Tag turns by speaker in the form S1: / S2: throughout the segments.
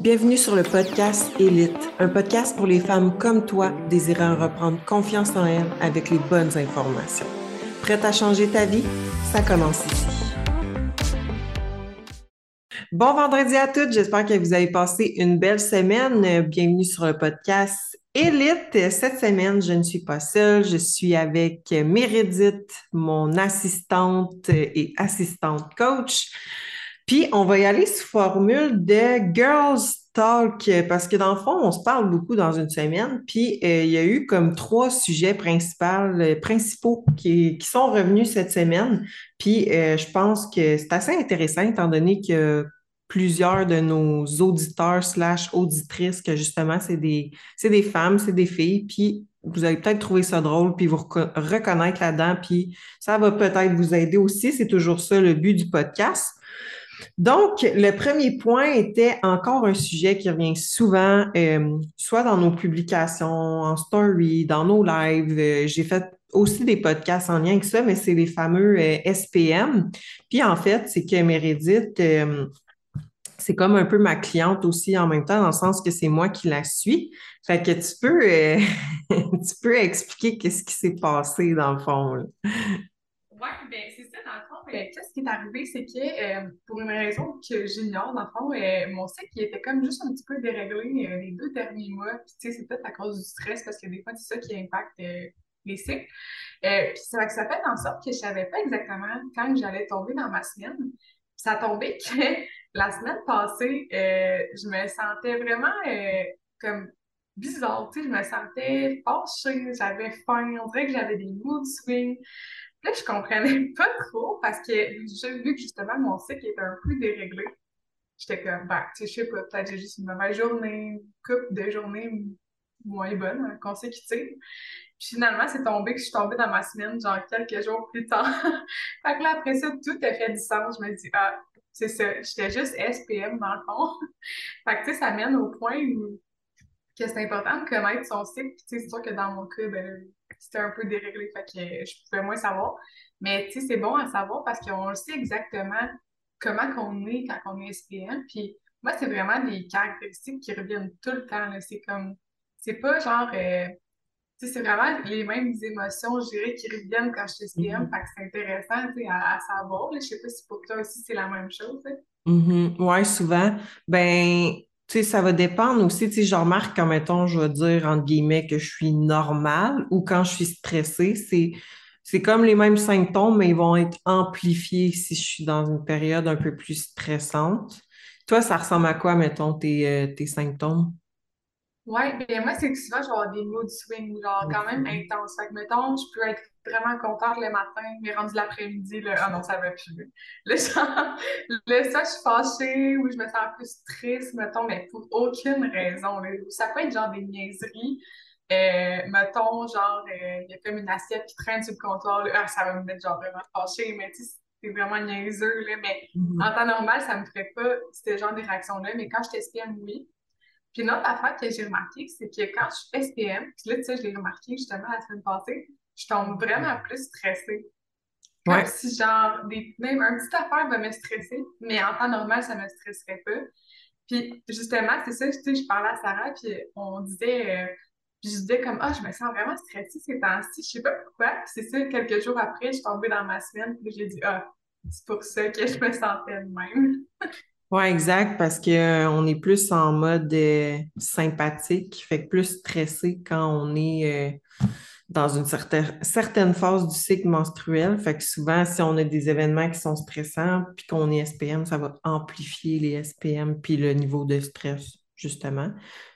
S1: Bienvenue sur le podcast Élite, un podcast pour les femmes comme toi désirant reprendre confiance en elles avec les bonnes informations. Prête à changer ta vie? Ça commence ici. Bon vendredi à toutes, j'espère que vous avez passé une belle semaine. Bienvenue sur le podcast Élite. Cette semaine, je ne suis pas seule, je suis avec Mérédith, mon assistante et assistante coach. Puis, on va y aller sous formule de Girls Talk, parce que dans le fond, on se parle beaucoup dans une semaine. Puis, euh, il y a eu comme trois sujets principaux, euh, principaux qui, sont revenus cette semaine. Puis, euh, je pense que c'est assez intéressant, étant donné que plusieurs de nos auditeurs slash auditrices, que justement, c'est des, des femmes, c'est des filles. Puis, vous allez peut-être trouver ça drôle, puis vous reconnaître là-dedans, puis ça va peut-être vous aider aussi. C'est toujours ça le but du podcast. Donc, le premier point était encore un sujet qui revient souvent, euh, soit dans nos publications, en story, dans nos lives. Euh, j'ai fait aussi des podcasts en lien avec ça, mais c'est les fameux euh, SPM. Puis en fait, c'est que Meredith, c'est comme un peu ma cliente aussi en même temps, dans le sens que c'est moi qui la suis. Fait que tu peux, tu peux expliquer qu'est-ce qui s'est passé dans le fond.
S2: Oui, bien, c'est ça, qu'est-ce qui est arrivé, c'est que euh, pour une raison que j'ignore, dans le fond, euh, mon cycle était comme juste un petit peu déréglé les deux derniers mois. Puis, tu sais, c'est peut-être à cause du stress, parce que des fois, c'est ça qui impacte les cycles. puis, ça, ça fait en sorte que je savais pas exactement quand j'allais tomber dans ma semaine. Puis, ça tombé que la semaine passée, je me sentais vraiment comme bizarre, tu sais, je me sentais fâchée, j'avais faim, on dirait que j'avais des mood swings. Là, je comprenais pas trop parce que j'ai vu que justement mon cycle était un peu déréglé. J'étais comme, ben, tu sais, je sais pas, peut-être j'ai juste une mauvaise journée, une couple de journées moins bonnes, hein, consécutives. Puis finalement, c'est tombé que je suis tombée dans ma semaine, genre quelques jours plus tard. fait que là, après ça, tout a fait du sens. Je me dis, ah, c'est ça, j'étais juste SPM dans le fond. fait que, tu sais, ça mène au point où que c'est important de connaître son cycle. Puis, tu sais, c'est sûr que dans mon cas, ben, c'était un peu déréglé, fait que je pouvais moins savoir. Mais tu sais, c'est bon à savoir parce qu'on sait exactement comment qu'on est quand on est SPM. Puis moi, c'est vraiment des caractéristiques qui reviennent tout le temps. C'est comme, c'est pas genre, euh, tu sais, c'est vraiment les mêmes émotions, je dirais, qui reviennent quand je suis SPM. Mm-hmm. Fait que c'est intéressant, tu sais, à, savoir. Je sais pas si pour toi aussi c'est la même chose.
S1: Mm-hmm. Oui, souvent. Ben, sais, ça va dépendre aussi. Tu sais, je remarque quand, mettons, je vais dire, entre guillemets, que je suis normale ou quand je suis stressée, c'est, c'est comme les mêmes symptômes, mais ils vont être amplifiés si je suis dans une période un peu plus stressante. Toi, ça ressemble à quoi, mettons, tes, euh, tes symptômes?
S2: Oui, bien moi, c'est que souvent, je vais avoir des mood swings, genre quand même intenses. Fait que, mettons, je peux être vraiment contente le matin, mais rendu l'après-midi, là, ah non, ça va plus. Là, genre, là, ça, je suis fâchée ou je me sens plus triste, mettons, mais pour aucune raison. Ça peut être genre des niaiseries. Euh, mettons, genre, euh, il y a comme une assiette qui traîne sur le comptoir, là, ah, ça va me mettre genre vraiment fâchée, mais tu sais, c'est vraiment niaiseux, là, mais mm-hmm. en temps normal, ça me ferait pas ce genre de réaction-là, mais quand je t'explique oui. Puis une autre affaire que j'ai remarqué, c'est que quand je suis SPM, puis là, tu sais, je l'ai remarqué justement la semaine passée, je tombe vraiment plus stressée. Comme si, genre, des, même un petit affaire va me stresser, mais en temps normal, ça ne me stresserait pas. Puis, justement, c'est ça, tu sais, je parlais à Sarah, puis on disait, euh, puis je disais comme, ah, je me sens vraiment stressée ces temps-ci, je sais pas pourquoi. c'est ça, quelques jours après, je suis tombée dans ma semaine, puis j'ai dit, ah, c'est pour ça que je me sentais de même.
S1: Oui, exact, parce qu'on euh, est plus en mode euh, sympathique, fait que plus stressé quand on est dans une certaine, certaine phase du cycle menstruel. Fait que souvent, si on a des événements qui sont stressants, puis qu'on est SPM, ça va amplifier les SPM, puis le niveau de stress, justement.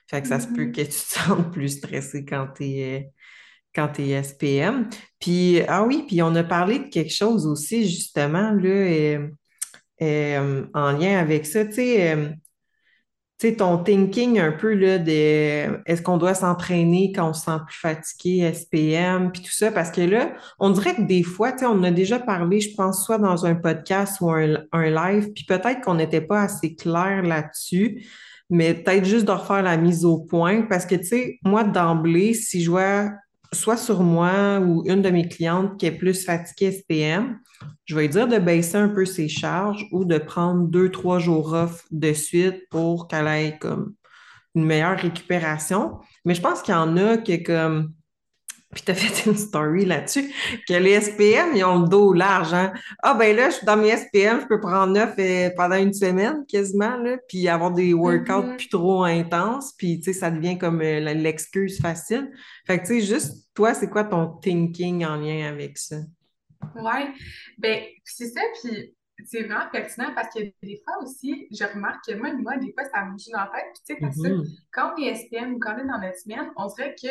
S1: Fait que ça se peut mm-hmm. que tu te sentes plus stressé quand tu es, quand es SPM. Puis, ah oui, puis on a parlé de quelque chose aussi, justement, là, euh, en lien avec ça. Tu sais, euh, sais, ton thinking un peu là, de est-ce qu'on doit s'entraîner quand on se sent plus fatigué, SPM, puis tout ça, parce que là, on dirait que des fois, tu sais, on a déjà parlé, je pense, soit dans un podcast ou un, live, puis peut-être qu'on n'était pas assez clair là-dessus, mais peut-être juste de refaire la mise au point, parce que, tu sais, moi, d'emblée, si je vois soit sur moi ou une de mes clientes qui est plus fatiguée SPM, je vais lui dire de baisser un peu ses charges ou de prendre deux, trois jours off de suite pour qu'elle ait comme une meilleure récupération. Mais je pense qu'il y en a qui est comme puis tu as fait une story là-dessus, que les SPM, ils ont le dos large. Hein? Ah, ben là, je suis dans mes SPM, je peux prendre neuf euh, pendant une semaine quasiment, là, puis avoir des workouts mm-hmm. plus trop intenses, puis tu sais, ça devient comme euh, l'excuse facile. Fait que tu sais, juste, toi, c'est quoi ton thinking en lien avec ça?
S2: Ouais, ben c'est ça, puis c'est vraiment pertinent parce que des fois aussi, je remarque que moi, moi, des fois, ça me joue dans la tête. Puis, tu sais, parce que mm-hmm. quand on est SPM ou quand on est dans notre semaine, on dirait que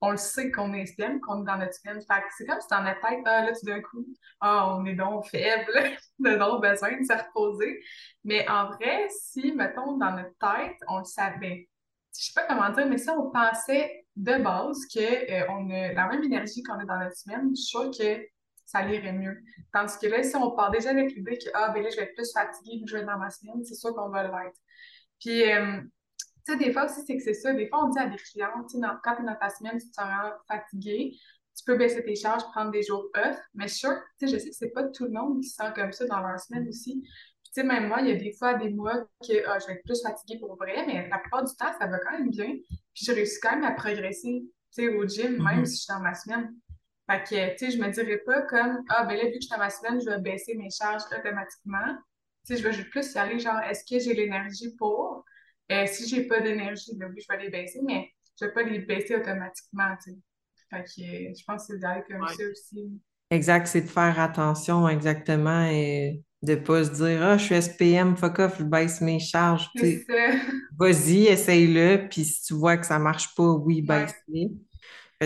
S2: on le sait qu'on est SPM, qu'on est dans notre semaine. Fait que c'est comme si dans notre tête, ah, là, tout d'un coup, ah, on est donc faible, on a donc besoin de se reposer. Mais en vrai, si, mettons, dans notre tête, on le savait, je sais pas comment dire, mais si on pensait de base qu'on euh, a la même énergie qu'on a dans notre semaine, je suis sûre que ça irait mieux. Tandis que là, si on part déjà avec l'idée que, ah, ben là, je vais être plus fatiguée que je vais être dans ma semaine, c'est sûr qu'on va l'être. Puis, euh, tu sais, des fois aussi, c'est que c'est ça. Des fois, on dit à des clients, tu sais, quand tu es dans ta semaine, tu te sens fatigué, tu peux baisser tes charges, prendre des jours off. Mais sûr, tu sais, je sais que c'est pas tout le monde qui se sent comme ça dans leur semaine aussi. tu sais, même moi, il y a des fois des mois que ah, je vais être plus fatiguée pour vrai, mais la plupart du temps, ça va quand même bien. Puis je réussis quand même à progresser, tu sais, au gym, même mm-hmm. si je suis dans ma semaine. Fait que, tu sais, je me dirais pas comme, ah, ben là, vu que je suis dans ma semaine, je vais baisser mes charges automatiquement. Tu sais, je vais plus y aller, genre, est-ce que j'ai l'énergie pour? Euh, si j'ai pas d'énergie, ben oui, je vais les baisser, mais je vais pas les baisser automatiquement, tu sais. Fait que je pense que c'est d'aller comme ça aussi.
S1: Exact, c'est de faire attention exactement et de pas se dire Ah, je suis SPM, fuck off, je baisse mes charges. Vas-y, essaye-le, puis si tu vois que ça marche pas, oui, baisse-les.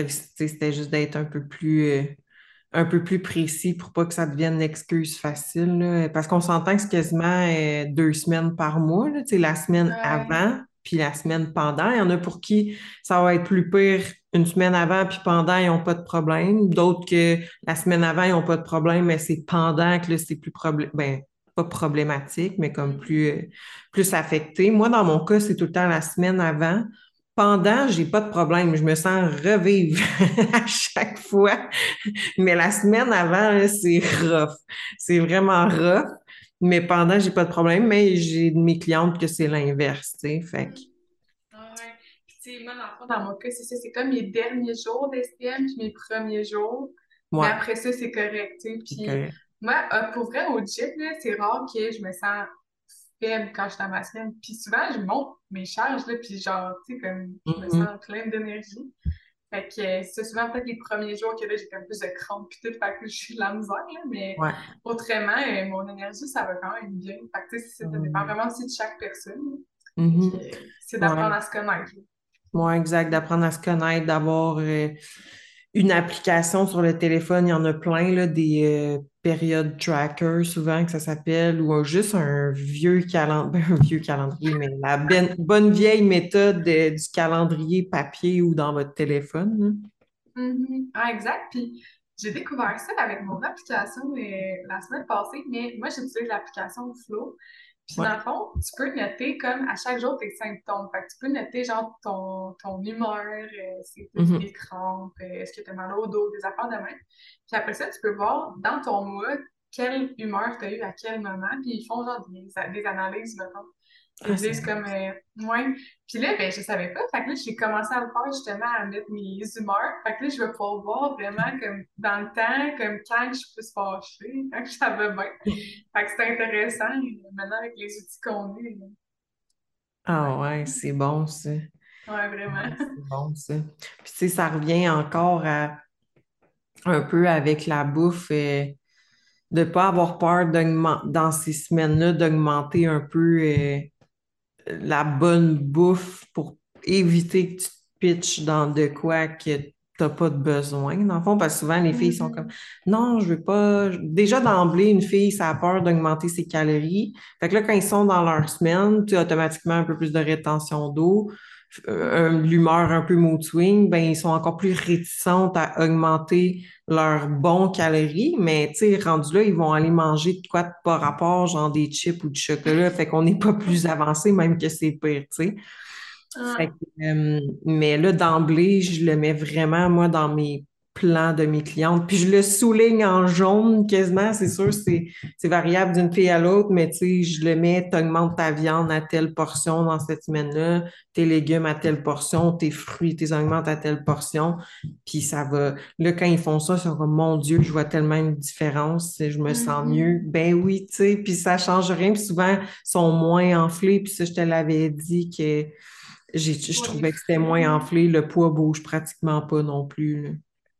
S1: C'était juste d'être un peu plus euh, un peu plus précis pour pas que ça devienne une excuse facile. parce qu'on s'entend que c'est quasiment euh, deux semaines par mois, là, la semaine avant puis la semaine pendant. Il y en a pour qui ça va être plus pire une semaine avant puis pendant, ils n'ont pas de problème. D'autres que la semaine avant, ils n'ont pas de problème, mais c'est pendant que là, c'est plus problème. Ben, pas problématique, mais comme plus, euh, plus affecté. Moi, dans mon cas, c'est tout le temps la semaine avant pendant, j'ai pas de problème. Je me sens revivre à chaque fois. Mais la semaine avant, c'est rough. C'est vraiment rough. Mais pendant, j'ai pas de problème. Mais j'ai de mes clientes que c'est l'inverse, tu sais. Fait
S2: ah ouais. Puis, moi, dans, dans mon cas, c'est ça. C'est comme mes derniers jours d'SPM puis mes premiers jours. Mais après ça, c'est correct, tu sais. Puis, moi, euh, pour vrai, au gym, c'est rare que je me sens faible quand je suis dans ma semaine. Puis souvent, je monte mes charges, là, puis genre, tu sais, comme je me mm-hmm. sens pleine d'énergie. Fait que euh, c'est souvent peut-être les premiers jours que là, j'ai un peu de crampes puis tout, fait que je suis de la misère, là, mais autrement, euh, mon énergie, ça va quand même bien. Fait que tu sais, ça dépend mm-hmm. vraiment aussi de chaque personne. Mm-hmm. Euh, c'est d'apprendre à se connaître.
S1: Oui, exact, d'apprendre à se connaître, d'avoir une application sur le téléphone, il y en a plein, là, des euh, périodes tracker, souvent que ça s'appelle, ou juste un vieux calendrier, un vieux calendrier, mais la bonne vieille méthode du calendrier papier ou dans votre téléphone.
S2: Mm-hmm. Ah, exact. Puis j'ai découvert ça avec mon application euh, la semaine passée, mais moi j'utilise l'application Flow. Puis dans le fond, tu peux noter comme à chaque jour tes symptômes. Fait que tu peux noter genre ton, ton humeur, euh, si tu mm des crampes, euh, est-ce que tu as mal au dos, des affaires de main. Puis après ça, tu peux voir dans ton mois quelle humeur tu as eu à quel moment. Puis ils font genre des, des analyses, mettons. Ils ah, disent comme, euh, ouais. Puis là, ben, je savais pas. Fait que là, j'ai commencé à le faire justement, à mettre mes humeurs. Fait que là, je vais pouvoir voir vraiment comme dans le temps, comme quand je peux se fâcher, quand ça va bien. Fait que c'est intéressant maintenant avec les outils qu'on a.
S1: Ah ouais, c'est bon ça.
S2: Ouais, vraiment.
S1: c'est bon ça. Puis tu sais, ça revient encore à un peu avec la bouffe. Euh, de ne pas avoir peur dans ces semaines-là d'augmenter un peu euh, la bonne bouffe pour éviter que tu te pitches dans de quoi que tu n'as pas de besoin, dans le fond, parce que souvent, les filles sont comme non, je veux pas. Déjà, d'emblée, une fille, ça a peur d'augmenter ses calories. Fait que là, quand ils sont dans leur semaine, tu as automatiquement un peu plus de rétention d'eau. Euh, l'humeur un peu mood swing, ben, ils sont encore plus réticentes à augmenter leurs bons calories, mais tu sais, rendu là, ils vont aller manger de quoi de pas rapport, genre des chips ou du chocolat, fait qu'on n'est pas plus avancé, même que c'est pire, tu sais.
S2: Ah.
S1: Euh, mais là, d'emblée, je le mets vraiment, moi, dans mes plans de mes clientes. Puis je le souligne en jaune quasiment, c'est sûr, c'est, c'est variable d'une fille à l'autre, mais tu sais, je le mets, t'augmentes ta viande à telle portion dans cette semaine-là, tes légumes à telle portion, tes fruits, tes augmentes à telle portion. Puis ça va. Là, quand ils font ça, c'est comme, mon Dieu, je vois tellement une différence, je me sens
S2: Mhm.
S1: mieux. Ben oui, tu sais, puis ça change rien. Puis souvent, ils sont moins enflés. Puis ça, je te l'avais dit que je trouvais que c'était moins enflé. Le poids bouge pratiquement pas non plus. là.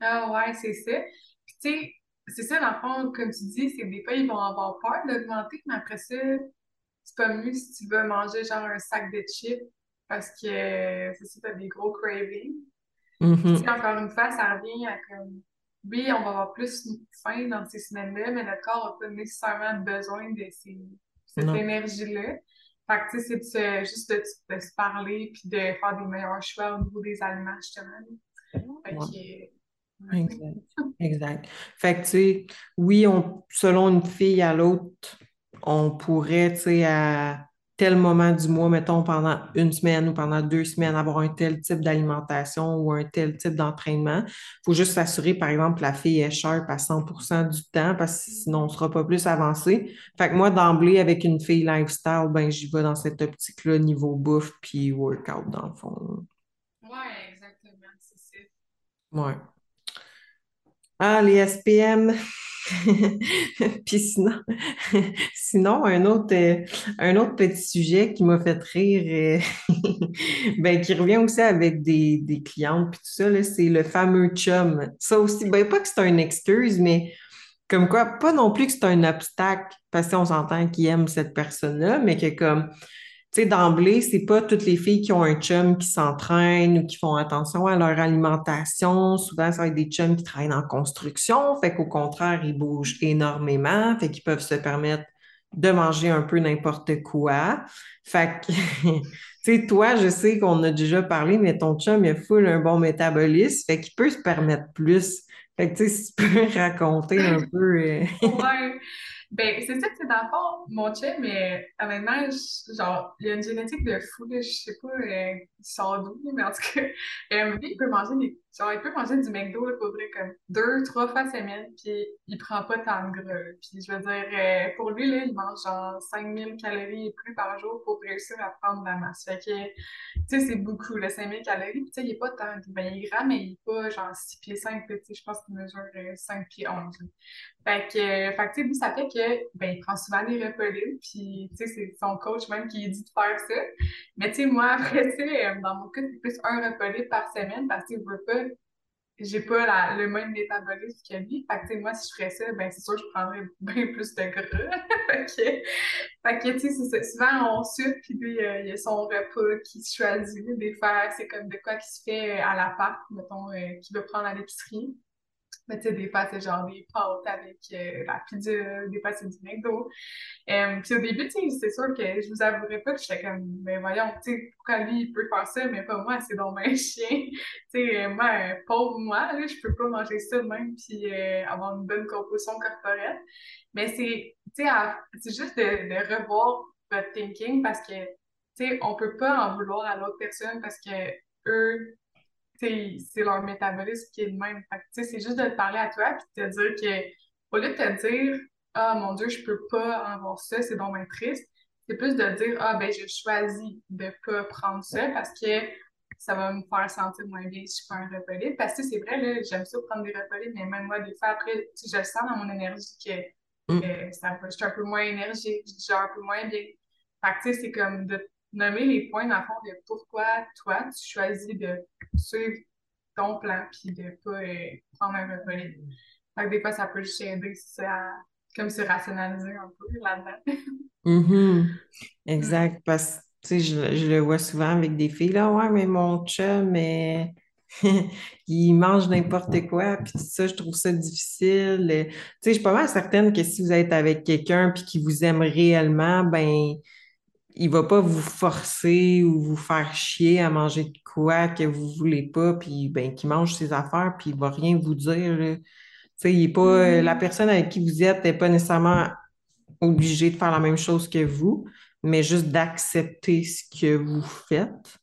S2: Ah ouais, c'est ça. Puis tu sais, c'est ça, dans le fond, comme tu dis, c'est des fois, ils vont avoir peur d'augmenter, mais après ça, c'est pas mieux si tu veux manger genre un sac de chips parce que c'est ça, t'as des gros cravings. Puis tu sais,
S1: Mhm.
S2: encore une fois, ça revient à comme, oui, on va avoir plus faim dans ces semaines-là, mais notre corps n'a pas nécessairement besoin de ces, cette énergie-là. Fait que tu sais, c'est juste de, de se parler puis de faire des meilleurs choix au niveau des aliments, justement. Fait que, ouais.
S1: Exact. Exact. Fait que, tu sais, oui, on, selon une fille à l'autre, on pourrait, tu sais, à tel moment du mois, mettons, pendant une semaine ou pendant deux semaines, avoir un tel type d'alimentation ou un tel type d'entraînement. Il faut juste s'assurer, par exemple, que la fille est sharp à 100% du temps parce que sinon, on ne sera pas plus avancé. Fait que moi, d'emblée, avec une fille lifestyle, ben, j'y vais dans cette optique-là, niveau bouffe puis workout, dans le fond.
S2: Ouais, exactement, c'est ça.
S1: Ouais. Ah, les SPM. Puis sinon, sinon un autre, euh, un autre petit sujet qui m'a fait rire, euh, ben, qui revient aussi avec des, des clientes, puis tout ça, c'est le fameux chum. Ça aussi, ben, pas que c'est une excuse, mais comme quoi, pas non plus que c'est un obstacle, parce qu'on s'entend qu'ils aiment cette personne-là, mais que comme tu sais, d'emblée, c'est pas toutes les filles qui ont un chum qui s'entraînent ou qui font attention à leur alimentation. Souvent, ça va être des chums qui travaillent en construction. Fait qu'au contraire, ils bougent énormément. Fait qu'ils peuvent se permettre de manger un peu n'importe quoi. Fait que, tu sais, toi, je sais qu'on a déjà parlé, mais ton chum, il a full un bon métabolisme. Fait qu'il peut se permettre plus. Fait que, tu sais, si tu peux raconter un peu. euh.
S2: Ben, c'est ça que c'est dans le fond, mon chum, mais honnêtement, je- genre, il a une génétique de fou, je sais pas, euh, il sort mais en tout cas, euh, lui, il peut manger des, genre, il peut manger du McDo, là, pour vrai, comme deux, trois fois semaine, puis il prend pas tant de gras. Puis je veux dire, euh, pour lui, là, il mange genre 5000 calories et plus par jour pour réussir à prendre la masse. Fait que, tu sais, c'est beaucoup, là, 5000 calories, puis tu sais, il est pas tant, ben, il est grand, mais il est pas genre 6 pieds 5, tu sais, je pense qu'il mesure euh, 5 pieds 11, fait que, euh, fait que, lui, ça fait que, ben, il prend souvent des libres, puis, tu sais, c'est son coach même qui dit de faire ça. Mais, tu sais, moi, après, tu euh, dans mon cas, c'est plus un libre par semaine, parce que je veux pas, j'ai pas la- le même métabolisme que lui. Fait que, tu sais, moi, si je ferais ça, ben, c'est sûr je prendrais bien plus de gras. fait que, tu sais, c'est. Souvent, on suit, puis lui, euh, il a son repas qu'il choisit. Des fois, c'est comme de quoi qui se fait à l'appart, mettons, qu'il veut prendre à l'épicerie. Mais tu sais, des fois, c'est genre des pâtes avec euh, la pizza, des fois, c'est du McDo. Euh, puis au début, tu sais, c'est sûr que je vous avouerai pas que j'étais comme, ben voyons, tu sais, pourquoi lui, il peut faire ça, mais pas moi, c'est donc un chien. tu sais, euh, moi, euh, pauvre moi, là, je peux pas manger ça de même, puis avoir une bonne composition corporelle. Mais c'est, tu sais, c'est juste de, de revoir votre thinking parce que, tu sais, on peut pas en vouloir à l'autre personne parce que eux, c'est leur métabolisme qui est le même. Fait c'est juste de te parler à toi puis de te dire que, au lieu de te dire, ah mon Dieu, je peux pas avoir ça, c'est donc bien triste, c'est plus de dire, ah ben, je choisis de pas prendre ça parce que ça va me faire sentir moins bien si je prends un repas. Parce que c'est vrai, là, j'aime ça prendre des repas mais même moi, des fois, après, je sens dans mon énergie que
S1: hum,
S2: euh, ça, je suis un peu moins énergique, je digère un peu moins bien. Fait que, tu sais, c'est comme de nommer les points, dans le fond, de pourquoi toi, tu choisis de suivre ton plan puis de pas euh, prendre un libre. Fait que des fois, ça peut juste aider ça, à- comme se rationaliser un peu là-dedans.
S1: mhm.
S2: Mm.
S1: Exact, parce que tu sais, je, je le vois souvent avec des filles, là, ouais, mais mon chum, mais il mange n'importe quoi, puis ça, je trouve ça difficile. Tu sais, je suis pas mal certaine que si vous êtes avec quelqu'un puis qui vous aime réellement, ben, il va pas vous forcer ou vous faire chier à manger de quoi que vous voulez pas, puis ben, qu'il mange ses affaires, puis il va rien vous dire, là. Tu sais, il est pas, euh, la personne avec qui vous êtes n'est pas nécessairement obligé de faire la même chose que vous, mais juste d'accepter ce que vous faites.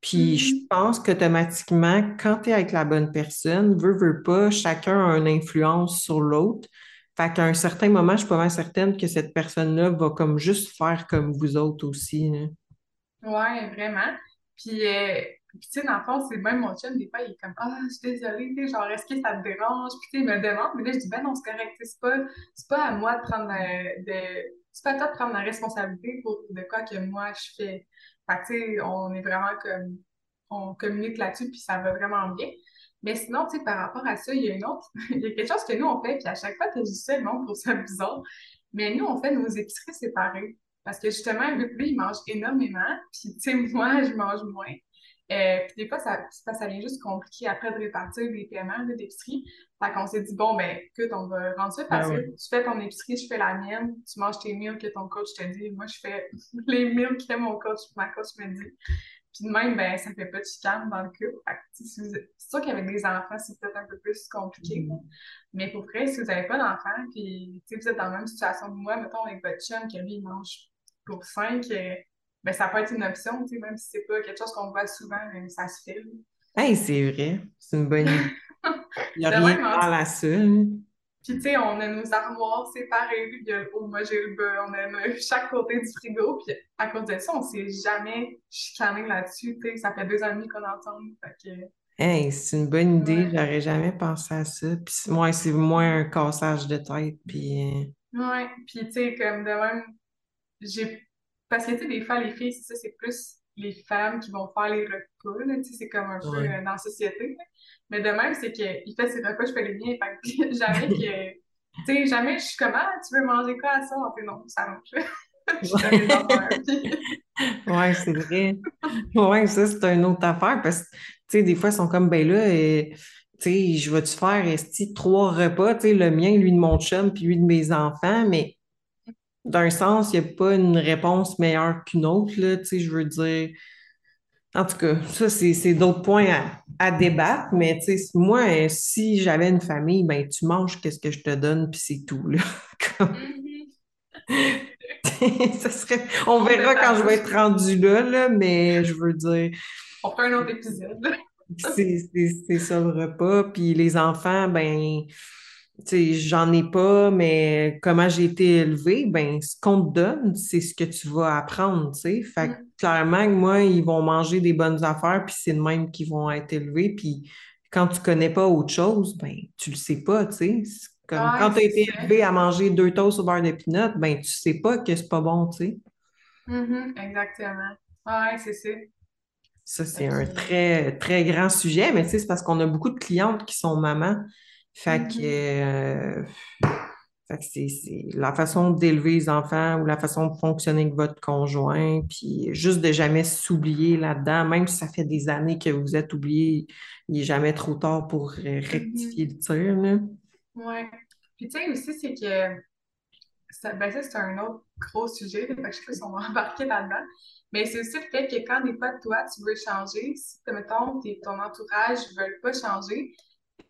S1: Puis je
S2: Mhm.
S1: pense qu'automatiquement, quand tu es avec la bonne personne, veut, veut pas, chacun a une influence sur l'autre. Fait qu'à un certain moment, je suis pas certaine que cette personne-là va comme juste faire comme vous autres aussi. là.
S2: Ouais, vraiment. Puis, euh, puis tu sais, dans le fond, c'est même mon chum, des fois, il est comme, ah, je suis désolée, tu genre, est-ce que ça te dérange? Puis, tu sais, il me demande, mais là, je dis, ben non, c'est correct, c'est pas, pas à moi de prendre, euh, de, c'est pas toi de prendre la responsabilité pour de quoi que moi je fais. Fait que, tu sais, on est vraiment comme, on communique là-dessus, puis ça va vraiment bien. Mais sinon, tu sais, par rapport à ça, il y a une autre, il y a quelque chose que nous, on fait, puis à chaque fois que je dis ça, le monde trouve ça bizarre, mais nous, on fait nos épiceries séparées. Parce que justement, lui, il mange énormément, puis tu sais, moi, je mange moins. Euh, puis des fois, ça, ça, vient juste compliqué après de répartir les paiements d'épicerie. Fait qu'on s'est dit, bon, ben, écoute, on va rendre ça
S1: Ah
S2: facile.
S1: ouais.
S2: Tu fais ton épicerie, je fais la mienne. Tu manges tes meals que ton coach te dit. Moi, je fais les meals que mon coach, ma coach me dit. Puis de même, ben, ça fait pas de chicane dans le couple. C'est sûr qu'avec des enfants, c'est peut-être un peu plus compliqué. là. Mais pour vrai, si vous n'avez pas d'enfants, puis vous êtes dans la même situation que moi, mettons avec votre chum, que lui, il mange pour cinq, euh, ben, ça peut être une option, tu sais, même si c'est pas quelque chose qu'on voit souvent, mais ça se fait.
S1: Hey, c'est vrai, c'est une bonne idée. Il n'y a rien de mal à ça.
S2: Puis, tu sais, on a nos armoires séparées. Puis, le haut, moi, j'ai le bas. On a nos- chaque côté du frigo. Puis, à cause de ça, on s'est jamais chicané là-dessus. Tu sais, ça fait deux ans et demi qu'on ensemble. Fait
S1: Hey, c'est une bonne
S2: que,
S1: idée,
S2: ouais.
S1: j'aurais jamais pensé à ça. Puis moi, c'est moins un cassage de tête. Puis,
S2: Ouais. Puis, tu sais, comme de même, j'ai. Parce que, tu sais, des fois, les filles, c'est ça, c'est plus les femmes qui vont faire les repas. là. Tu sais, c'est comme un peu
S1: ouais.
S2: euh, dans la société. là. Mais de même, c'est qu'il fait ses repas, je fais les miens. Fait que jamais que. Tu sais, jamais je suis comme, ah, tu veux manger quoi à ça? Puis non, ça. Puis,
S1: Ouais, c'est vrai. Ouais, ça, c'est une autre affaire parce que, tu sais, des fois, ils sont comme, ben là, euh, tu sais, je vais-tu faire, esti, trois repas, tu sais, le mien, lui de mon chum, puis lui de mes enfants, mais d'un sens, il n'y a pas une réponse meilleure qu'une autre, là, je veux dire. En tout cas, ça, c'est d'autres points à, à débattre, mais moi, euh, si j'avais une famille, ben, tu manges qu'est-ce que je te donne, puis c'est tout, là. Comme-
S2: Mhm.
S1: ça serait... On verra
S2: fait
S1: quand je vais être rendue là, là, mais je veux dire.
S2: On fera un autre épisode.
S1: C'est ça le repas. Puis les enfants, ben, j'en ai pas, mais comment j'ai été élevée, ben, ce qu'on te donne, c'est ce que tu vas apprendre, tu sais. Fait que
S2: Mm.
S1: clairement, moi, ils vont manger des bonnes affaires, puis c'est de même qu'ils vont être élevés. Puis quand tu connais pas autre chose, ben, tu le sais pas, tu sais. Comme quand tu as été élevé à manger deux toasts au beurre de pinot, ben, tu sais pas que c'est pas bon, tu sais.
S2: Mhm, exactement. Ouais, c'est ça.
S1: Ça, c'est un très, très grand sujet, mais tu sais, c'est parce qu'on a beaucoup de clientes qui sont mamans. Fait que,
S2: mhm,
S1: euh, fait que c'est, c'est la façon d'élever les enfants ou la façon de fonctionner avec votre conjoint, puis juste de jamais s'oublier là-dedans, même si ça fait des années que vous êtes oublié, il n'est jamais trop tard pour euh, rectifier le tir, là.
S2: Ouais. Puis tu sais aussi, c'est que ça, ben ça, c'est un autre gros sujet, fait que je sais pas si on va embarquer là-dedans. Mais c'est aussi le fait que quand des fois, toi, tu veux changer, si, mettons, ton entourage ne veut pas changer,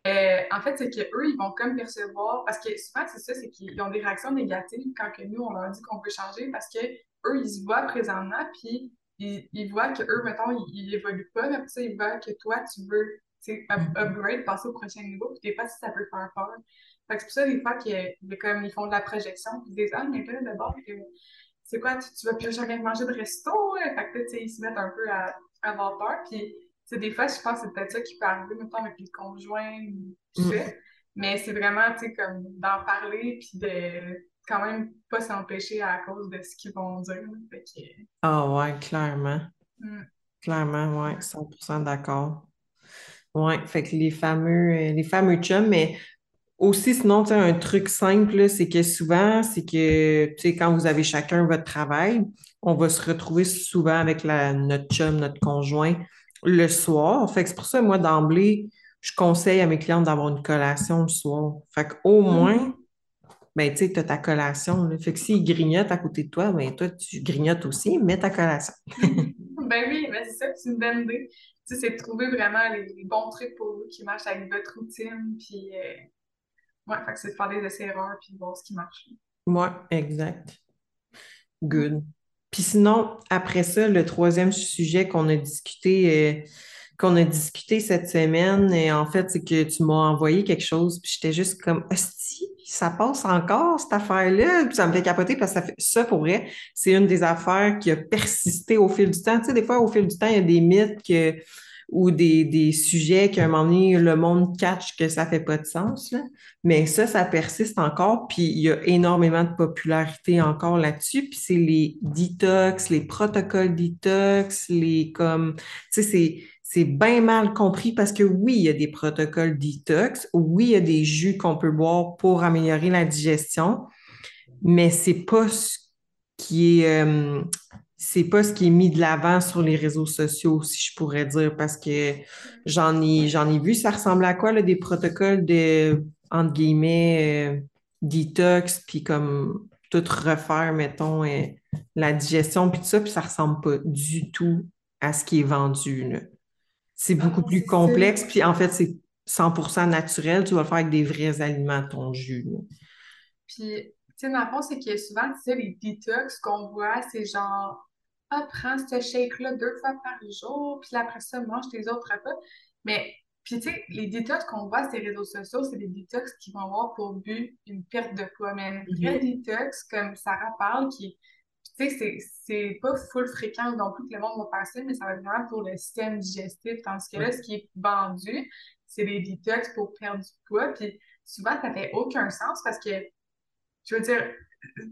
S2: Euh, en fait, c'est qu'eux, ils vont comme percevoir, parce que souvent, c'est ça, c'est qu'ils ont des réactions négatives quand que nous, on leur dit qu'on veut changer, parce que eux, ils se voient présentement, puis ils, ils voient que eux, mettons, ils, ils évoluent pas, mais ça, ils voient que toi, tu veux, up- upgrade, passer au prochain niveau, puis des fois, ça peut faire peur. Fait que c'est pour ça, des fois, comme ils font de la projection, puis ils disent, ah, mais là, d'abord, c'est quoi, tu, tu vas plus jamais manger de resto? hein? Fait que tu sais, ils se mettent un peu à, à avoir peur, puis sais, des fois, je pense que c'est peut-être ça qui peut arriver, mettons, avec les conjoints, ou tout ça.
S1: Mm.
S2: Mais c'est vraiment, tu sais, comme d'en parler, puis de quand même pas s'empêcher à cause de ce qu'ils vont dire. là. Fait que,
S1: Ah ouais, clairement.
S2: mm,
S1: Clairement, ouais,
S2: ouais.
S1: 100% d'accord. Ouais, fait que les fameux, euh, les fameux chums, mais Aussi, sinon, tu sais, un truc simple, c'est que souvent, c'est que, tu sais, quand vous avez chacun votre travail, on va se retrouver souvent avec la, notre chum, notre conjoint le soir. Fait que c'est pour ça, moi, d'emblée, je conseille à mes clientes d'avoir une collation le soir. Fait qu'au moins,
S2: Mhm.
S1: ben, tu sais, tu as ta collation, là. Fait que s'ils grignotent à côté de toi, ben, toi, tu grignotes aussi, mets ta collation.
S2: Ben oui, ben c'est ça, c'est une bonne idée. Tu sais, c'est de trouver vraiment les, les bons trucs pour vous qui marchent avec votre routine, puis euh, ouais, fait que c'est de faire des essais-erreurs, puis de voir ce qui marche.
S1: Moi, exact.
S2: Mm.
S1: Good. Puis sinon, après ça, le troisième sujet qu'on a discuté, euh, qu'on a discuté cette semaine, et en fait, c'est que tu m'as envoyé quelque chose, puis j'étais juste comme, hostie, ça passe encore, cette affaire-là? Puis ça me fait capoter parce que ça, fait, ça, pour vrai, c'est une des affaires qui a persisté au fil du temps. Tu sais, des fois, au fil du temps, il y a des mythes que ou des, des sujets qu'à un moment donné, le monde catch que ça fait pas de sens. Là. Mais ça, ça persiste encore, puis il y a énormément de popularité encore là-dessus. Puis c'est les detox, les protocoles detox, les comme, tu sais, c'est bien mal compris parce que oui, il y a des protocoles detox, oui, il y a des jus qu'on peut boire pour améliorer la digestion, mais c'est pas ce qui est euh, c'est pas ce qui est mis de l'avant sur les réseaux sociaux, si je pourrais dire, parce que j'en ai, j'en ai vu, ça ressemble à quoi, là, des protocoles de, entre guillemets, euh, detox, puis comme tout refaire, mettons, euh, la digestion, puis tout ça, puis ça ressemble pas du tout à ce qui est vendu, là. C'est beaucoup
S2: Ah,
S1: plus complexe, puis en fait, c'est 100% naturel, tu vas le faire avec des vrais aliments, ton jus, là.
S2: Puis, tu sais, dans le fond, c'est que souvent, tu sais, les detox qu'on voit, c'est genre, ah, prends ce shake-là deux fois par jour, puis après ça, mange tes autres repas. Mais, puis, tu sais, les detox qu'on voit sur les réseaux sociaux, c'est des detox qui vont avoir pour but une perte de poids. Mais une vraie
S1: Mhm.
S2: detox, comme Sarah parle, qui, tu sais, c'est c'est pas full fréquent non plus que le monde va ça, mais ça va être vraiment pour le système digestif. Tandis que là, ce qui est vendu, c'est des detox pour perdre du poids. Puis, souvent, ça fait aucun sens parce que je veux dire,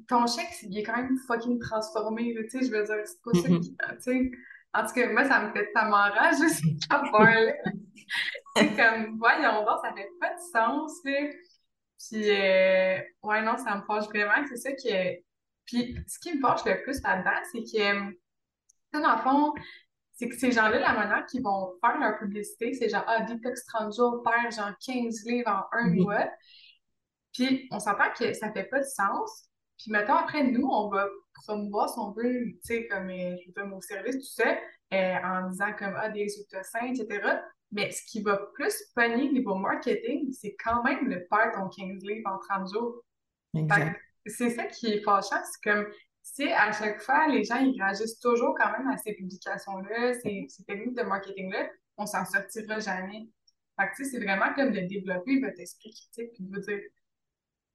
S2: ton chèque, il est quand même fucking transformé, tu sais, je veux dire, c'est pas ça
S1: Mhm.
S2: qui, tu sais, en tout cas, moi, ça me fait tellement rage. Tu sais, comme, voyons donc, ça fait pas de sens, là. Puis, euh, ouais, non, ça me fâche vraiment, c'est ça que, puis, ce qui me fâche le plus là-dedans, c'est que, dans le fond, c'est que ces gens-là, la manière qu'ils vont faire leur publicité, c'est genre, ah, Detox 30 jours, perd genre 15 livres en un
S1: Mhm.
S2: mois. Puis on s'entend que ça fait pas de sens. Puis mettons, après, nous, on va promouvoir, si on veut, tu sais, comme, euh, je veux dire, nos services, tout ça, euh, en disant comme, ah, des résultats sains, etc. Mais ce qui va plus pogner niveau marketing, c'est quand même le perdre ton 15 livres en 30 jours. C'est ça qui est fâchant, c'est comme, si à chaque fois, les gens, ils réagissent toujours quand même à ces publications-là, ces, ces techniques de marketing-là, on s'en sortira jamais. Fait que, tu sais, c'est vraiment comme de développer votre esprit critique, puis de vous dire, tu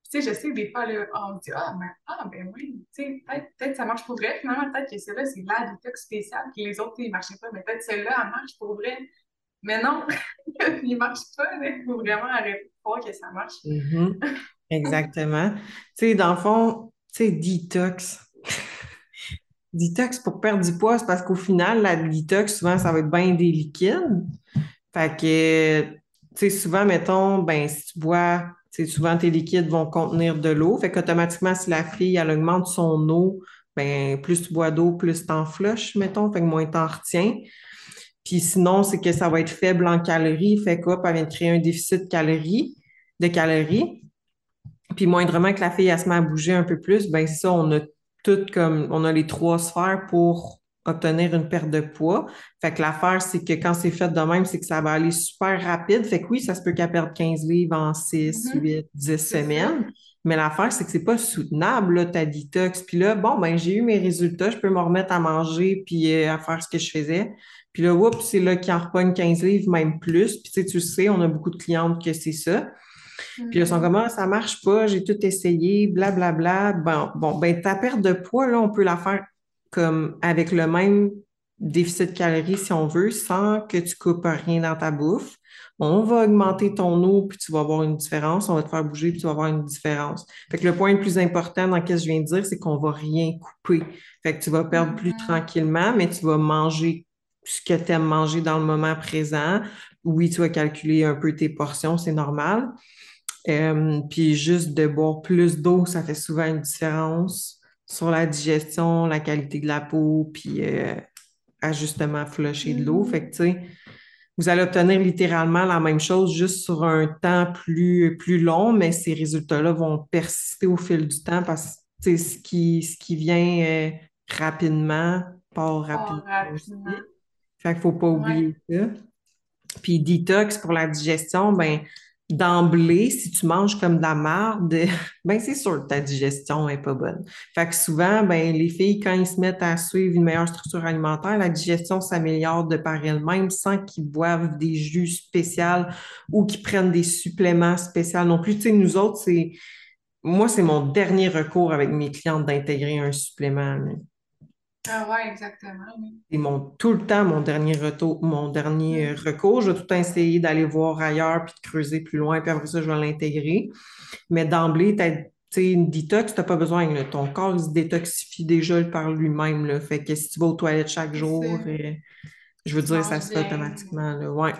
S2: sais, je sais des fois, là, on dit, ah, ben, ah, ben oui, tu sais, peut-être peut-être ça marche pour vrai. Finalement, peut-être que celle-là, c'est la détox spéciale, puis les autres, ils ne marchaient pas. Mais peut-être celle-là, elle marche pour vrai. Mais non, il ne marche pas. Il faut vraiment arrêter de que ça marche.
S1: Mhm. Exactement. Tu sais, dans le fond, tu sais, detox. Detox pour perdre du poids, c'est parce qu'au final, la detox, souvent, ça va être bien des liquides. Fait que, tu sais, souvent, mettons, ben, si tu bois, tu sais, souvent, tes liquides vont contenir de l'eau. Fait qu'automatiquement, si la fille, elle augmente son eau, ben, plus tu bois d'eau, plus t'en flushes, mettons, fait que moins t'en retiens. Puis sinon, c'est que ça va être faible en calories. Fait quoi, elle vient de créer un déficit de calories, de calories. Puis moindrement que la fille, elle se met à bouger un peu plus, ben ça, on a tout comme, on a les trois sphères pour obtenir une perte de poids. Fait que l'affaire, c'est que quand c'est fait de même, c'est que ça va aller super rapide. Fait que oui, ça se peut qu'elle perde 15 livres en 6,
S2: Mhm,
S1: 8, 10
S2: c'est ça.
S1: semaines. Mais l'affaire, c'est que c'est pas soutenable, là, ta détox. Puis là, bon, ben, j'ai eu mes résultats, je peux me remettre à manger puis euh, à faire ce que je faisais. Puis là, oups, c'est là qu'il en repogne 15 livres, même plus. Puis tu sais, tu sais, on a beaucoup de clientes que c'est ça. Puis là, ils sont comme,
S2: Mhm.
S1: ah, ça marche pas, j'ai tout essayé, blablabla. Bon, bon, ben, ta perte de poids, là, on peut la faire comme avec le même déficit de calories, si on veut, sans que tu coupes rien dans ta bouffe. On va augmenter ton eau, puis tu vas avoir une différence. On va te faire bouger, puis tu vas avoir une différence. Fait que le point le plus important dans ce que je viens de dire, c'est qu'on va rien couper. Fait que tu vas perdre plus
S2: Mhm.
S1: tranquillement, mais tu vas manger ce que tu aimes manger dans le moment présent. Oui, tu vas calculer un peu tes portions, c'est normal. Euh, puis juste de boire plus d'eau, ça fait souvent une différence sur la digestion, la qualité de la peau, puis euh, ajustement flusher de l'eau. Fait que, tu sais, vous allez obtenir littéralement la même chose juste sur un temps plus, plus long, mais ces résultats-là vont persister au fil du temps parce que, ce qui, ce qui vient euh, rapidement part rapidement aussi.
S2: rapidement.
S1: Fait qu'il faut pas
S2: Ouais.
S1: oublier ça. Puis detox pour la digestion, ben d'emblée, si tu manges comme de la marde, ben c'est sûr que ta digestion est pas bonne. Fait que souvent, ben les filles, quand ils se mettent à suivre une meilleure structure alimentaire, la digestion s'améliore de par elle-même sans qu'ils boivent des jus spéciaux ou qu'ils prennent des suppléments spéciaux non plus. Tu sais, nous autres, c'est moi, c'est mon dernier recours avec mes clientes d'intégrer un supplément.
S2: Ah ouais, exactement.
S1: C'est mon, tout le temps mon dernier, retour, mon dernier mm. recours. Je vais tout le temps essayer d'aller voir ailleurs puis de creuser plus loin, puis après ça, je vais l'intégrer. Mais d'emblée, tu une détox, tu n'as pas besoin. Ton corps se détoxifie déjà par lui-même. Fait que si tu vas aux toilettes chaque jour, euh, je veux dire, ça se fait automatiquement. Là. Ouais.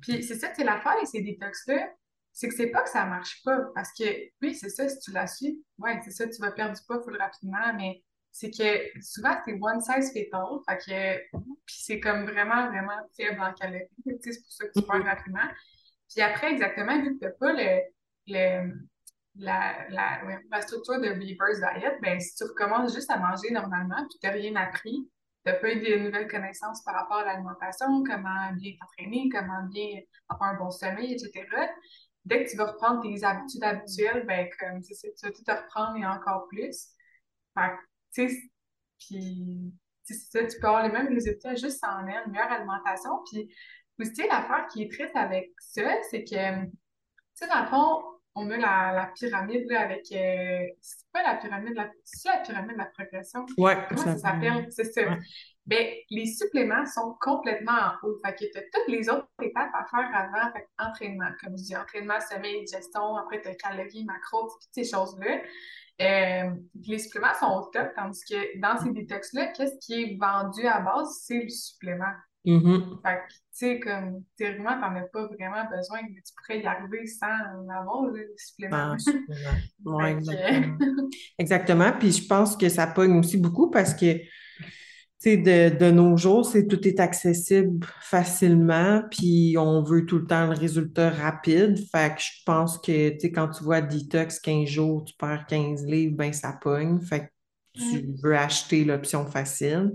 S2: Puis c'est ça, c'est l'affaire et ces détox-là, c'est que c'est pas que ça marche pas. Parce que oui, c'est ça, si tu la suis, ouais, c'est ça, tu vas perdre du poids full rapidement, mais c'est que souvent, c'est one size fit all. Fait que, puis c'est comme vraiment, vraiment faible en calories. C'est pour ça que tu perds rapidement. Puis après, exactement, vu que tu n'as pas le, le, la, la, la, structure de Reverse Diet, ben, si tu recommences juste à manger normalement puis tu n'as rien appris, tu n'as pas eu de nouvelles connaissances par rapport à l'alimentation, comment bien t'entraîner, comment bien avoir un bon sommeil, etc. Dès que tu vas reprendre tes habitudes habituelles, ben, comme, c'est ça, tu vas tout te reprendre et encore plus. Fait tu sais, puis c'est ça, tu peux avoir les mêmes résultats juste en une meilleure alimentation. Puis aussi, l'affaire qui est triste avec ça, c'est que, tu sais, dans le fond, on met la, la pyramide là, avec. Euh, c'est pas la pyramide, la, c'est la pyramide de la progression?
S1: Ouais,
S2: Comment ça, s'appelle? C'est ça. Ben, les suppléments sont complètement en haut. Fait que tu as toutes les autres étapes à faire avant. Fait entraînement, comme je dis, entraînement, sommeil, digestion, après tu as calories, macros, toutes ces choses-là. Euh, les suppléments sont au top, tandis que dans ces détox-là, qu'est-ce qui est vendu à base? C'est le supplément.
S1: Mm-hmm.
S2: Fait que, tu sais, comme, théoriquement, t'en as pas vraiment besoin, mais tu pourrais y arriver sans avoir le supplément.
S1: Ah, exactement. exactement. Puis je pense que ça pogne aussi beaucoup parce que de, de nos jours, c'est tout est accessible facilement, puis on veut tout le temps le résultat rapide. Fait que je pense que, tu quand tu vois Detox 15 jours, tu perds 15 livres, ben ça pogne. Fait que tu mm. veux acheter l'option facile.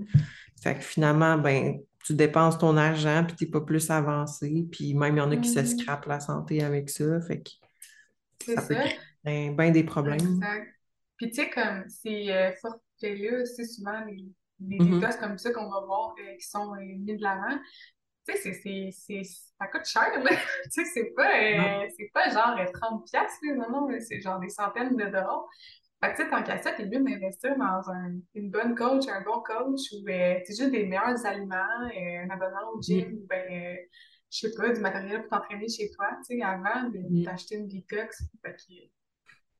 S1: Fait que finalement, ben tu dépenses ton argent, puis tu n'es pas plus avancé. Puis même, il y en a qui se scrapent la santé avec ça. Fait que
S2: ça, peut
S1: créer bien des problèmes.
S2: Exact. Puis tu sais, comme ces euh, forfaits-là, c'est souvent les des, mm comme ça qu'on va voir euh, qui sont euh, mis de l'avant. Tu sais, c'est, ça coûte cher, là. tu sais, c'est pas, euh, c'est pas genre 30 piastres, non, non, c'est genre des centaines de dollars. Fait que, tu sais, tant qu'à ça, t'es mieux d'investir dans un, une bonne coach, un bon coach, ou c'est juste des meilleurs aliments, un abonnement au gym, mm. ou ben, je sais pas, du matériel pour t'entraîner chez toi, tu sais, avant de mm. t'acheter une detox. Fait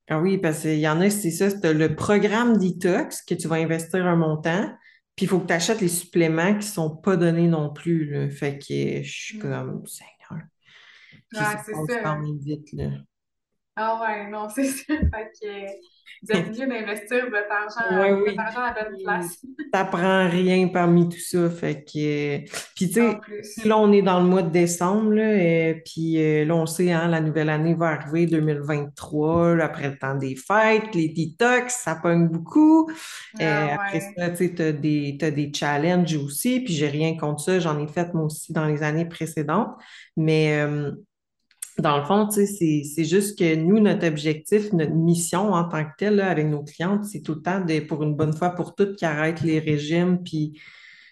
S1: ah oui, parce qu'il y en a, c'est ça, c'est le programme detox que tu vas investir un montant, puis il faut que tu achètes les suppléments qui ne sont pas donnés non plus. Là. Fait que je suis mm. comme, Seigneur.
S2: Ah, c'est ça. vite, là. Ah ouais, non, c'est ça. Fait que vous êtes mieux d'investir votre argent, ouais, oui. argent à la bonne place.
S1: T'apprends rien parmi tout ça. Fait que. Puis, tu sais, là, on est dans le mois de décembre, là, et, euh, puis euh, là, on sait, hein, la nouvelle année va arriver 2023, après le temps des fêtes, les detox, ça pogne beaucoup. ah Après ça, tu sais, t'as des, as des challenges aussi, puis j'ai rien contre ça. J'en ai fait, moi aussi, dans les années précédentes. Mais. Euh, dans le fond, c'est juste que nous, notre objectif, notre mission en tant que telle, avec nos clientes, c'est tout le temps de, pour une bonne fois pour toutes, qui arrêtent les régimes, puis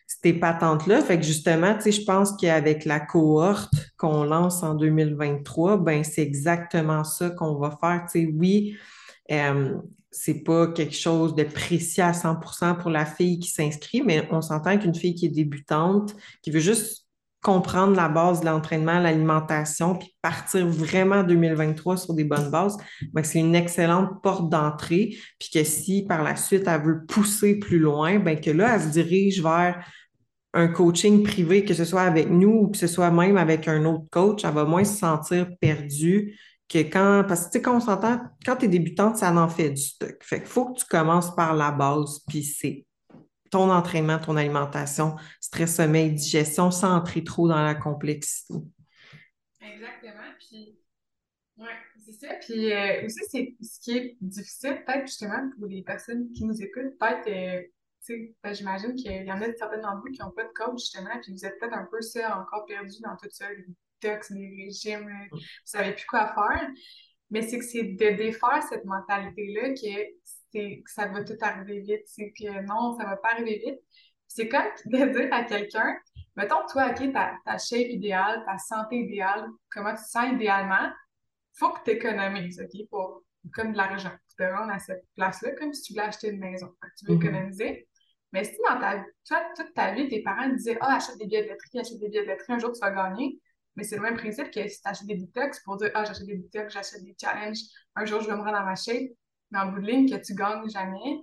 S1: ces patentes-là. Fait que justement, je pense qu'avec la cohorte qu'on lance en 2023, ben c'est exactement ça qu'on va faire. oui, euh, c'est pas quelque chose de précis à 100% pour la fille qui s'inscrit, mais on s'entend qu'une fille qui est débutante, qui veut juste comprendre la base de l'entraînement, l'alimentation, puis partir vraiment 2023 sur des bonnes bases, ben, c'est une excellente porte d'entrée. Puis que si par la suite elle veut pousser plus loin, ben que là, elle se dirige vers un coaching privé, que ce soit avec nous ou que ce soit même avec un autre coach, elle va moins se sentir perdue que quand, parce que tu sais, quand on s'entend, quand tu es débutante, ça en fait du stock. Fait qu'il faut que tu commences par la base, puis c'est ton entraînement, ton alimentation, stress, sommeil, digestion, sans entrer trop dans la complexité.
S2: Exactement. Puis, ouais, c'est ça. Puis euh, aussi, c'est ce qui est difficile, peut-être justement pour les personnes qui nous écoutent, peut-être, euh, tu sais, j'imagine qu'il y en a certaines d'entre vous qui n'ont pas de coach, justement, puis vous êtes peut-être un peu ça, encore perdu dans tout ça, détox, des régimes, vous savez plus quoi faire. Mais c'est que c'est de défaire cette mentalité-là que, que ça va tout arriver vite. C'est que non, ça va pas arriver vite. C'est comme de dire à quelqu'un, mettons, toi, OK, ta, ta shape idéale, ta santé idéale, comment tu te sens idéalement, faut que tu économises, OK, pour comme de l'argent, pour te rendre à cette place-là, comme si tu voulais acheter une maison. tu veux mm-hmm. économiser. Mais si dans ta toi, toute ta vie, tes parents disaient Ah, achète des billets de loterie, achète des billets de loterie, un jour tu vas gagner. Mais c'est le même principe que si tu achètes des detox pour dire Ah, j'achète des detox, j'achète des challenges, un jour je vais me rendre dans ma shape. Mais en bout de ligne, que tu gagnes jamais,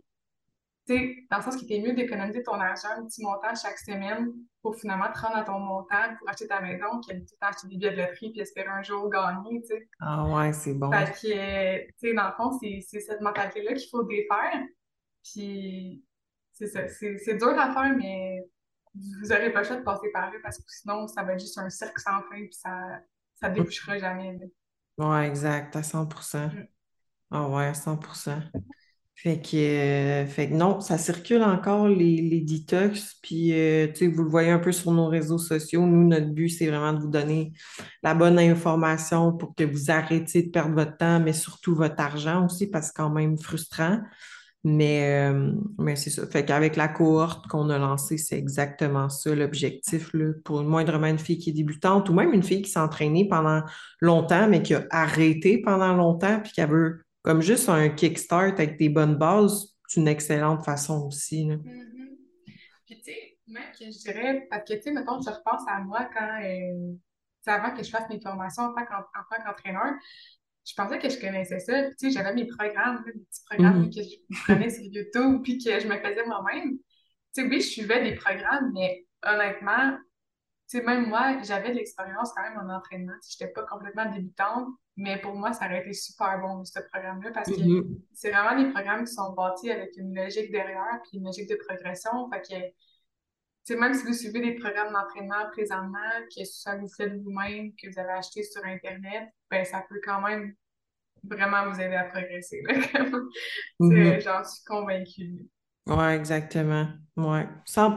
S2: tu sais, dans le sens qu'il était mieux d'économiser ton argent, un petit montant chaque semaine pour finalement te rendre à ton montant pour acheter ta maison que acheter des billets de loterie puis espérer un jour gagner, tu sais.
S1: Ah ouais, c'est bon.
S2: Fait que, tu sais, dans le fond, c'est cette mentalité-là qu'il faut défaire. Puis c'est ça. C'est dur à faire, mais vous n'aurez pas le choix de passer par là parce que sinon, ça va être juste un cercle sans fin puis ça ne débouchera jamais.
S1: Oui, exact, à 100 mm. Ah ouais, à 100 fait que, euh, fait que non, ça circule encore les, les detox, puis euh, tu sais, vous le voyez un peu sur nos réseaux sociaux. Nous, notre but, c'est vraiment de vous donner la bonne information pour que vous arrêtiez de perdre votre temps, mais surtout votre argent aussi, parce que c'est quand même frustrant. Mais, euh, mais c'est ça. Fait qu'avec la cohorte qu'on a lancée, c'est exactement ça l'objectif. Pour moindrement une fille qui est débutante ou même une fille qui s'est entraînée pendant longtemps, mais qui a arrêté pendant longtemps, puis qui veut comme juste un kickstart avec des bonnes bases, c'est une excellente façon aussi.
S2: Mm-hmm. Puis tu sais, même que je dirais, parce que tu sais, mettons, je repense à moi quand, euh, avant que je fasse mes formations en tant qu'entraîneur, je pensais que je connaissais ça. Puis, tu sais, j'avais mes programmes, des petits programmes mm-hmm. que je prenais sur YouTube, puis que je me faisais moi-même. Tu sais, oui, je suivais des programmes, mais honnêtement, tu sais, même moi, j'avais de l'expérience quand même en entraînement. Je n'étais pas complètement débutante, mais pour moi, ça aurait été super bon, ce programme-là, parce que mm-hmm. c'est vraiment des programmes qui sont bâtis avec une logique derrière, puis une logique de progression. Fait que, même si vous suivez des programmes d'entraînement présentement, que ce soit vous faites vous-même, que vous avez acheté sur Internet, ben ça peut quand même vraiment vous aider à progresser. Mm-hmm. J'en suis convaincue.
S1: Oui, exactement. Oui, 100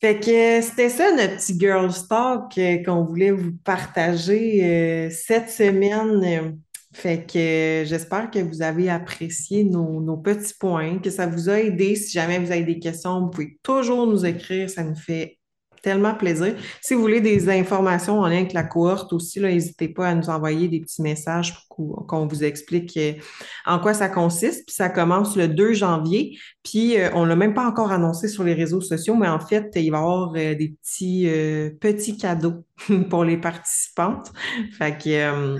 S1: fait que c'était ça notre petit girl talk euh, qu'on voulait vous partager euh, cette semaine. Fait que j'espère que vous avez apprécié nos, nos, petits points, que ça vous a aidé. Si jamais vous avez des questions, vous pouvez toujours nous écrire. Ça nous fait tellement plaisir. Si vous voulez des informations en lien avec la cohorte aussi, n'hésitez pas à nous envoyer des petits messages pour qu'on vous explique euh, en quoi ça consiste. Puis ça commence le 2 janvier. Puis euh, on ne l'a même pas encore annoncé sur les réseaux sociaux, mais en fait, il va y avoir euh, des petits, petits cadeaux pour les participantes. Fait que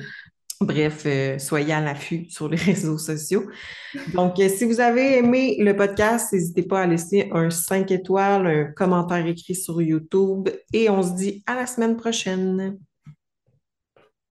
S1: Bref, euh, soyez à l'affût sur les réseaux sociaux. Donc, euh, si vous avez aimé le podcast, n'hésitez pas à laisser un 5 étoiles, un commentaire écrit sur YouTube et on se dit à la semaine prochaine.